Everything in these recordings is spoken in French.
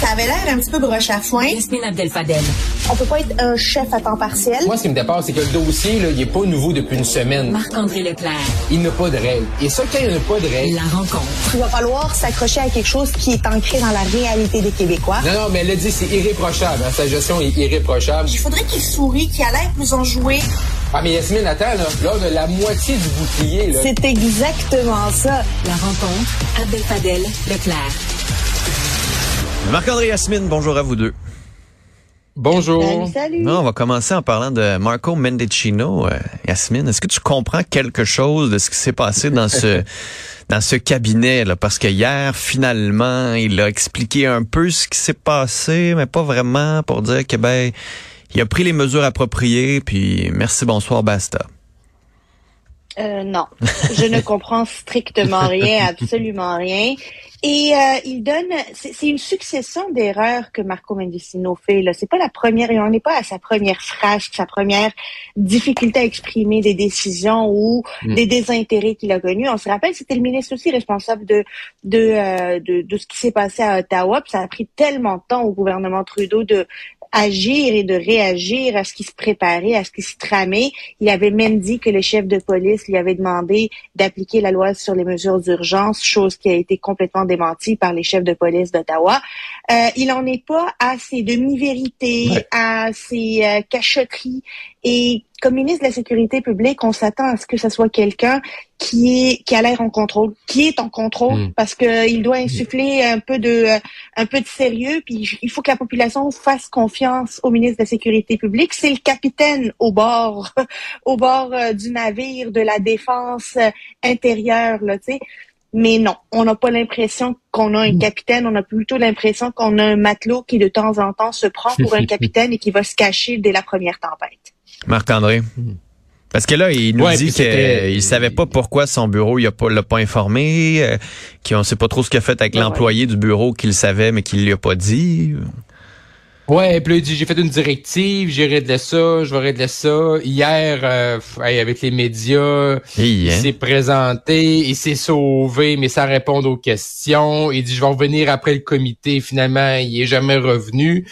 Ça avait l'air un petit peu broche à foin. Yasmine Abdel-Fadel. On peut pas être un chef à temps partiel. Moi, ce qui me dépasse, c'est que le dossier, là, il est pas nouveau depuis une semaine. Marc-André Leclerc. Il n'a pas de règles. Et ça, quand il n'a pas de règles... La rencontre. Il va falloir s'accrocher à quelque chose qui est ancré dans la réalité des Québécois. Non, non, mais elle a dit, c'est irréprochable. Hein, sa gestion est irréprochable. Il faudrait qu'il sourie, qu'il a l'air plus enjoué. Ah, mais Yasmine, attends, là, là, on a la moitié du bouclier, là. C'est exactement ça. La rencontre. Abdel-Fadel. Leclerc. Marc-André Yasmine, bonjour à vous deux. Bonjour. Salut, salut. Non, on va commencer en parlant de Marco Mendicino. Euh, Yasmine, est-ce que tu comprends quelque chose de ce qui s'est passé dans ce dans ce cabinet là? Parce que hier, finalement, il a expliqué un peu ce qui s'est passé, mais pas vraiment pour dire que ben il a pris les mesures appropriées. Puis merci, bonsoir, basta. Euh, non, je ne comprends strictement rien, absolument rien. Et euh, il donne, c'est une succession d'erreurs que Marco Mendicino fait. Là, c'est pas la première, et on n'est pas à sa première phrase, sa première difficulté à exprimer des décisions ou Mm. des désintérêts qu'il a connus. On se rappelle, c'était le ministre aussi responsable de de euh, de, de ce qui s'est passé à Ottawa. Puis ça a pris tellement de temps au gouvernement Trudeau de agir et de réagir à ce qui se préparait, à ce qui se tramait. Il avait même dit que le chef de police lui avait demandé d'appliquer la loi sur les mesures d'urgence, chose qui a été complètement démentie par les chefs de police d'Ottawa. Euh, il en est pas à ses demi-vérités, Ouais. à ses euh, cachotteries. Et comme ministre de la Sécurité publique, on s'attend à ce que ce soit quelqu'un qui est qui a l'air en contrôle, qui est en contrôle, Mm. parce qu'il doit insuffler un peu de euh, un peu de sérieux. Puis il faut que la population fasse confiance au ministre de la Sécurité publique. C'est le capitaine au bord au bord euh, du navire de la défense euh, intérieure, là, tu sais. Mais non, on n'a pas l'impression qu'on a un capitaine, on a plutôt l'impression qu'on a un matelot qui de temps en temps se prend pour un capitaine et qui va se cacher dès la première tempête. Marc-André. Parce que là, il nous Ouais, dit puis c'était- qu'il savait pas pourquoi son bureau, il a pas, l'a pas informé, euh, qu'on sait pas trop ce qu'il a fait avec Ouais. l'employé du bureau qu'il savait, mais qu'il lui a pas dit. Ouais, puis là, il dit, j'ai fait une directive, j'ai réglé ça, je vais régler ça. Hier, euh, avec les médias, il hein? s'est présenté, il s'est sauvé, mais sans répondre aux questions. Il dit, je vais revenir après le comité. Finalement, il est jamais revenu.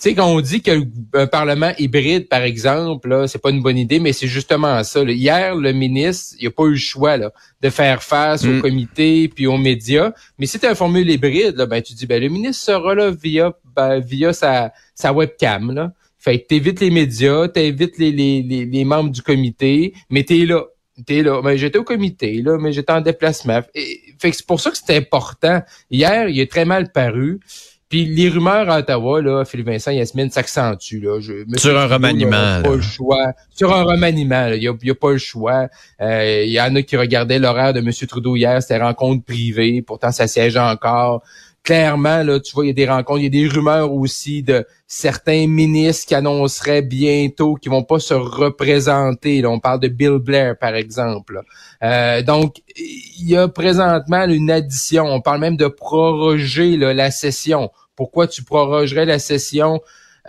Tu sais, quand on dit que un parlement hybride, par exemple, là, c'est pas une bonne idée, mais c'est justement ça. là. Hier, le ministre, il a pas eu le choix là, de faire face Mm. au comité puis aux médias. Mais si tu un formule hybride, là, ben tu dis ben le ministre sera là via ben, via sa, sa webcam. Là. Fait que t'évites les médias, t'évites les, les, les, les membres du comité, mais t'es là. T'es là. Ben, j'étais au comité, là, mais j'étais en déplacement. Et, fait que c'est pour ça que c'est important. Hier, il est très mal paru. Puis les rumeurs à Ottawa, là, Philippe Vincent, Yasmine, s'accentuent. Là. Je, Sur un Trudeau, remaniement, là. Pas le choix. Sur un remaniement, il n'y a, il y a pas le choix. Euh, Il y en a qui regardaient l'horaire de M. Trudeau hier, c'était rencontre privée, pourtant ça siège encore. Clairement, là, tu vois, il y a des rencontres, il y a des rumeurs aussi de certains ministres qui annonceraient bientôt qu'ils vont pas se représenter. Là, on parle de Bill Blair, par exemple. Euh, donc, il y a présentement une addition. On parle même de proroger là, la session. Pourquoi tu prorogerais la session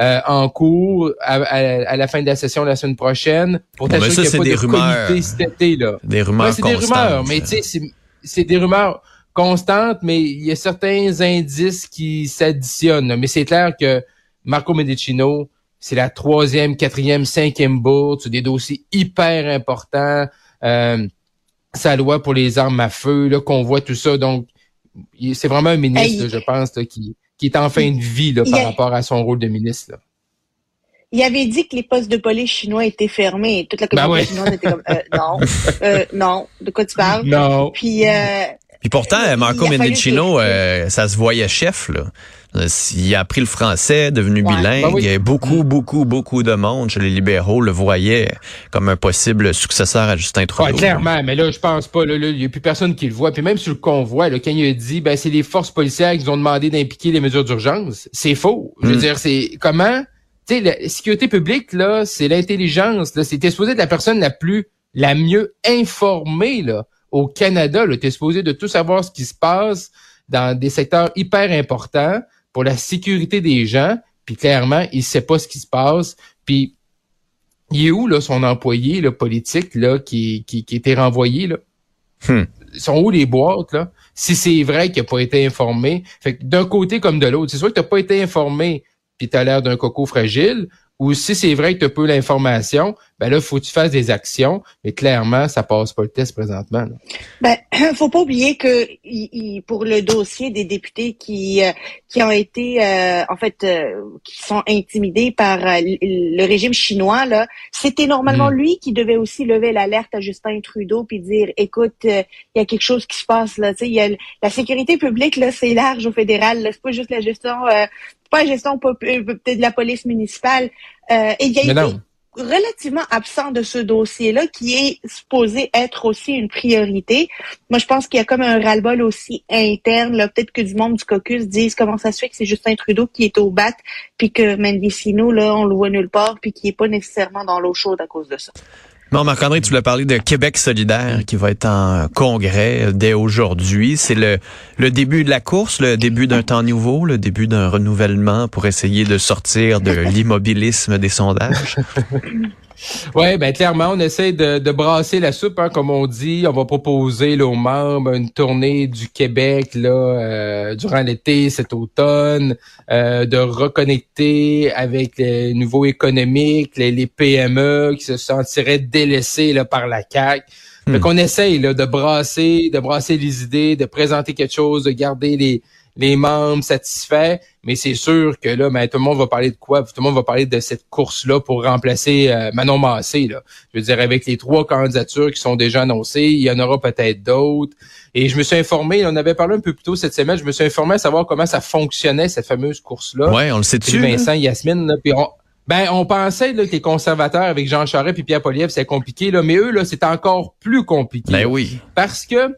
euh, en cours à, à- à la fin de la session la semaine prochaine? Pour t'assurer qu'il n'y a pas des de rumeurs. cet été, là. Des rumeurs Ouais, c'est des rumeurs, mais tu sais, c'est des rumeurs constantes, mais il y a certains indices qui s'additionnent. Mais c'est clair que Marco Medicino, c'est la troisième, quatrième, cinquième bourde sur des dossiers hyper importants. Euh, sa loi pour les armes à feu, là, qu'on voit tout ça. Donc, c'est vraiment un ministre, Hey. je pense, là, qui, qui est en fin de vie là, par a- rapport à son rôle de ministre. Là. Il avait dit que les postes de police chinois étaient fermés. Toute la Ben communauté ouais. chinoise était comme euh, non, euh, non, de quoi tu parles? Non. Puis euh, Puis pourtant, Marco Mendicino, euh, ça se voyait chef, là. Il a appris le français, devenu Ouais. bilingue. Ben oui. Il y a beaucoup, beaucoup, beaucoup de monde chez les libéraux le voyait comme un possible successeur à Justin Trudeau. Ouais, clairement, mais là, je pense pas. là, là, Il n'y a plus personne qui le voit. Puis même sur le convoi, là, quand il a dit ben c'est les forces policières qui nous ont demandé d'impliquer les mesures d'urgence, c'est faux. Je veux Mm. dire, c'est comment? Tu sais, la sécurité publique, là, c'est l'intelligence. Là, c'était supposé être la personne la plus, la mieux informée, là, au Canada. Là, t'es supposé de tout savoir ce qui se passe dans des secteurs hyper importants pour la sécurité des gens. Puis clairement, il sait pas ce qui se passe. Puis il est où là son employé là, politique là qui qui, qui était renvoyé là? Hmm. Ils sont où les boîtes là? Si c'est vrai qu'il n'a pas été informé. Fait que d'un côté comme de l'autre, c'est soit que tu n'as pas été informé puis tu as l'air d'un coco fragile, ou si c'est vrai que tu as peu l'information, ben là, faut que tu fasses des actions, mais clairement, ça passe pas le test présentement. Là. Ben, faut pas oublier que pour le dossier des députés qui euh, qui ont été euh, en fait euh, qui sont intimidés par le régime chinois là, c'était normalement mm. lui qui devait aussi lever l'alerte à Justin Trudeau puis dire écoute, il y a quelque chose qui se passe là, tu sais, il y a la sécurité publique là, c'est large au fédéral, c'est pas juste la gestion pas la gestion peut-être de la police municipale. Euh, et il y a relativement absent de ce dossier-là, qui est supposé être aussi une priorité. Moi, je pense qu'il y a comme un ras-le-bol aussi interne. Peut-être que du monde du caucus disent comment ça se fait que c'est Justin Trudeau qui est au bat, puis que Mendicino, là, on le voit nulle part, puis qui est pas nécessairement dans l'eau chaude à cause de ça. Non, Marc-André, tu voulais parler de Québec solidaire qui va être en congrès dès aujourd'hui. C'est le, le début de la course, le début d'un temps nouveau, le début d'un renouvellement pour essayer de sortir de l'immobilisme des sondages. Oui, ben clairement, on essaie de, de brasser la soupe, hein, comme on dit. On va proposer là, aux membres une tournée du Québec là euh, durant l'été, cet automne, euh, de reconnecter avec les nouveaux économiques, les, les PME qui se sentiraient délaissés là, par la CAQ. Hmm. Fait qu'on essaye là, de brasser, de brasser les idées, de présenter quelque chose, de garder les les membres satisfaits, mais c'est sûr que là, ben, tout le monde va parler de quoi? Tout le monde va parler de cette course-là pour remplacer euh, Manon Massé. Là. Je veux dire, avec les trois candidatures qui sont déjà annoncées, il y en aura peut-être d'autres. Et je me suis informé, on avait parlé un peu plus tôt cette semaine, je me suis informé à savoir comment ça fonctionnait, cette fameuse course-là. Oui, on le sait-tu. Vincent, Yasmine, là, puis on, ben, on pensait là, que les conservateurs avec Jean Charest et Pierre Poliev, c'est compliqué, là, mais eux, là, c'est encore plus compliqué. Ben oui. Parce que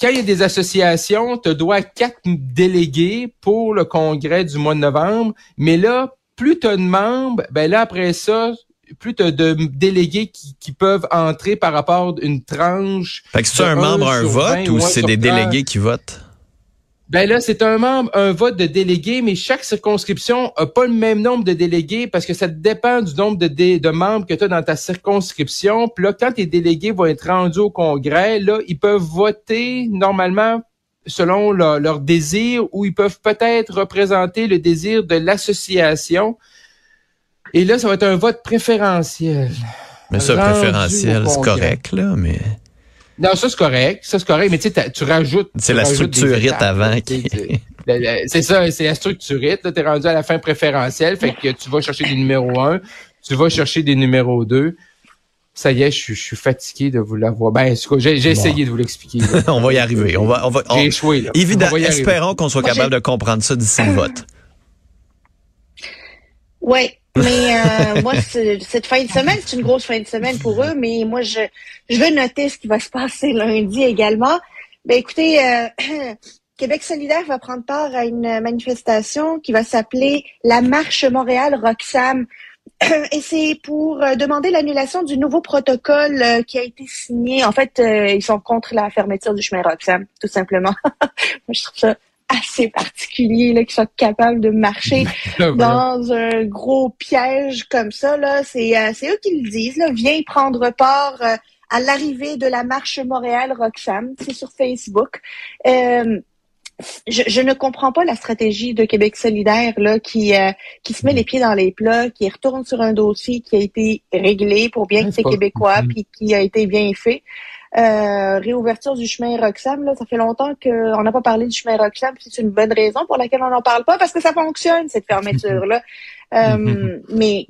quand il y a des associations, tu dois quatre délégués pour le congrès du mois de novembre, mais là, plus tu as de membres, ben là, après ça, plus tu as de délégués qui, peuvent entrer par rapport à une tranche. Fait que c'est un membre, un vote ou c'est des délégués qui votent? Ben là, c'est un membre, un vote de délégués, mais chaque circonscription a pas le même nombre de délégués parce que ça dépend du nombre de, de membres que tu as dans ta circonscription. Puis là, quand tes délégués vont être rendus au congrès, là, ils peuvent voter normalement selon leur, désir ou ils peuvent peut-être représenter le désir de l'association. Et là, ça va être un vote préférentiel. Mais ça, préférentiel, c'est correct, là, mais... Non, ça c'est correct, ça c'est correct, mais tu sais, tu rajoutes. C'est la structurite avant. C'est ça, c'est la structurite. Tu es rendu à la fin préférentielle, fait que tu vas chercher des numéros 1, tu vas chercher des numéros 2. Ça y est, je, suis fatigué de vous l'avoir. Ben, j'ai essayé de vous l'expliquer. on va y arriver. On va, on va, J'ai échoué. Là. Évidemment, espérons qu'on soit capable de comprendre ça d'ici le vote. Oui, mais euh, moi, cette fin de semaine, c'est une grosse fin de semaine pour eux, mais moi, je, je veux noter ce qui va se passer lundi également. Ben, écoutez, euh, Québec solidaire va prendre part à une manifestation qui va s'appeler la Marche Montréal Roxham. Et c'est pour euh, demander l'annulation du nouveau protocole qui a été signé. En fait, ils sont contre la fermeture du chemin Roxham, tout simplement. Moi, je trouve ça assez particulier là, qui soit capable de marcher dans un gros piège comme ça. Là, c'est, euh, c'est eux qui le disent. Là, viens prendre part euh, à l'arrivée de la marche Montréal Roxham. C'est sur Facebook. Euh, je, je, ne comprends pas la stratégie de Québec solidaire là qui qui se met les pieds dans les plats, qui retourne sur un dossier qui a été réglé pour bien que c'est québécois, puis qui a été bien fait. Euh, réouverture du chemin Roxham, là, ça fait longtemps qu'on n'a pas parlé du chemin Roxham, c'est une bonne raison pour laquelle on n'en parle pas, parce que ça fonctionne, cette fermeture-là. Euh, mais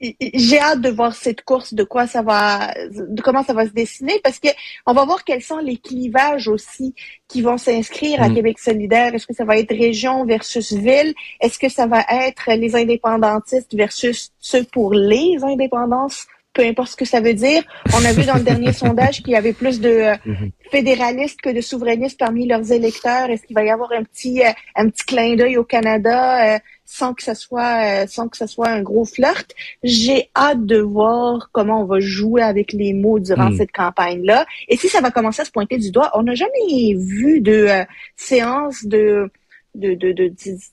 j'ai hâte de voir cette course, de quoi ça va, de comment ça va se dessiner, parce que on va voir quels sont les clivages aussi qui vont s'inscrire à mm. Québec solidaire. Est-ce que ça va être région versus ville? Est-ce que ça va être les indépendantistes versus ceux pour les indépendances? Peu importe ce que ça veut dire. On a vu dans le dernier sondage qu'il y avait plus de euh, mhm. fédéralistes que de souverainistes parmi leurs électeurs. Est-ce qu'il va y avoir un petit euh, un petit clin d'œil au Canada euh, sans que ça soit sans que ça soit un gros flirt? J'ai hâte de voir comment on va jouer avec les mots durant mhm. cette campagne-là. Et si ça va commencer à se pointer du doigt, on n'a jamais vu de séance de de, de, de,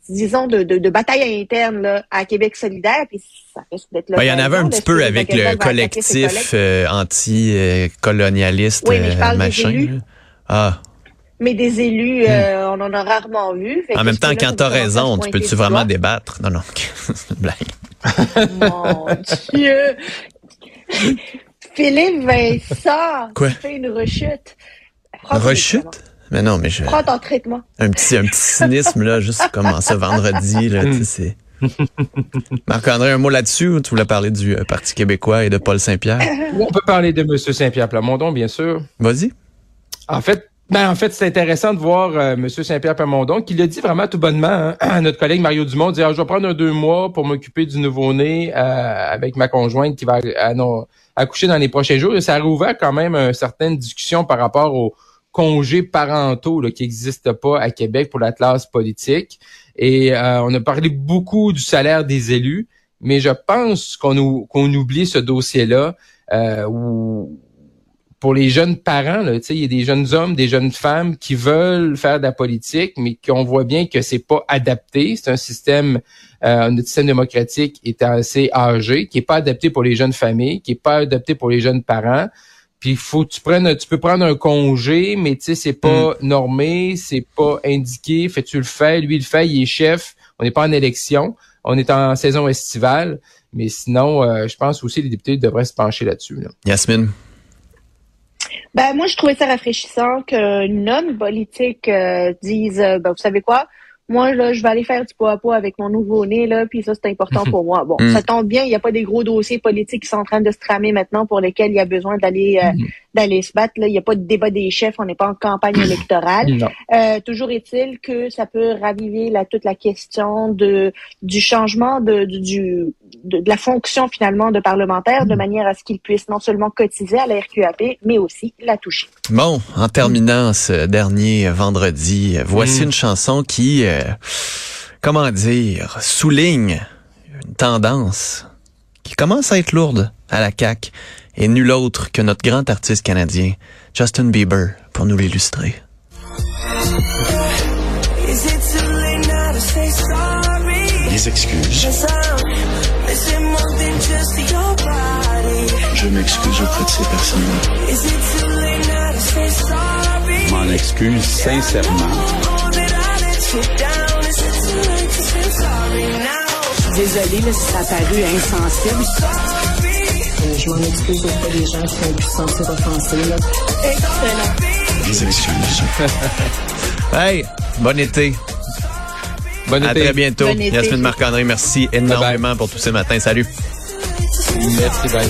disons de, de, de, bataille interne là, à Québec solidaire puis ça risque d'être ben, il y en avait un petit peu avec le collectif euh, anti-colonialiste oui, mais je parle machin. Des élus. Ah mais des élus, euh, on en a rarement vu. En même temps, quand à se raison, tu peux-tu vraiment débattre? Non, non, blague. Mon Dieu! Philippe Vincent, Quoi? tu fais une rechute. Ton Rechute? Mais non, mais je, Prends ton traitement. un petit, un petit cynisme, là, juste comme en ce vendredi, là, tu sais. Marc-André, un mot là-dessus, ou tu voulais parler du euh, Parti québécois et de Paul Saint-Pierre? On peut parler de M. Saint-Pierre Plamondon, bien sûr. Vas-y. En fait, ben en fait, c'est intéressant de voir euh, M. Saint-Pierre Plamondon qui l'a dit vraiment tout bonnement hein, à notre collègue Mario Dumont, dire ah, je vais prendre un deux mois pour m'occuper du nouveau-né euh, avec ma conjointe qui va euh, non, accoucher dans les prochains jours. Et ça a rouvert quand même une certaine discussion par rapport aux congés parentaux là, qui n'existent pas à Québec pour la classe politique. Et euh, on a parlé beaucoup du salaire des élus, mais je pense qu'on ou- qu'on oublie ce dossier-là euh, où pour les jeunes parents, il y a des jeunes hommes, des jeunes femmes qui veulent faire de la politique, mais qu'on voit bien que c'est pas adapté. C'est un système, euh, notre système démocratique est assez âgé, qui est pas adapté pour les jeunes familles, qui est pas adapté pour les jeunes parents. Puis il faut que tu prennes, tu peux prendre un congé, mais tu sais, c'est pas normé, c'est pas indiqué. Fait tu le fais, lui il le fait, il est chef. On n'est pas en élection, on est en saison estivale. Mais sinon, euh, je pense aussi que les députés devraient se pencher là-dessus. Là. Yasmine? Ben, moi, je trouvais ça rafraîchissant qu'un homme politique euh, dise, euh, ben, vous savez quoi, moi, là, je vais aller faire du poids à poids avec mon nouveau-né, là, puis ça, c'est important pour moi. Bon, Mm. ça tombe bien, il n'y a pas des gros dossiers politiques qui sont en train de se tramer maintenant pour lesquels il y a besoin d'aller euh, d'aller se battre. Là. Il n'y a pas de débat des chefs, on n'est pas en campagne électorale. Euh, toujours est-il que ça peut raviver la, toute la question de du changement de, du, du- de, de la fonction finalement de parlementaire de manière à ce qu'ils puissent non seulement cotiser à la RQAP, mais aussi la toucher. Bon, en terminant ce dernier vendredi, voici Mm. une chanson qui, euh, comment dire, souligne une tendance qui commence à être lourde à la CAQ et nul autre que notre grand artiste canadien, Justin Bieber, pour nous l'illustrer. Les excuses. Je m'excuse auprès de ces personnes-là. M'en excuse sincèrement. Désolée, là, si ça a paru insensible. Je m'en excuse auprès des gens qui ont pu se sentir offensés. Là. Les excuses. Hey, bon été. Bonne À été. très bientôt. Bon. Yasmine Marc-André, merci énormément pour tous ces matins. Salut. Merci, bye.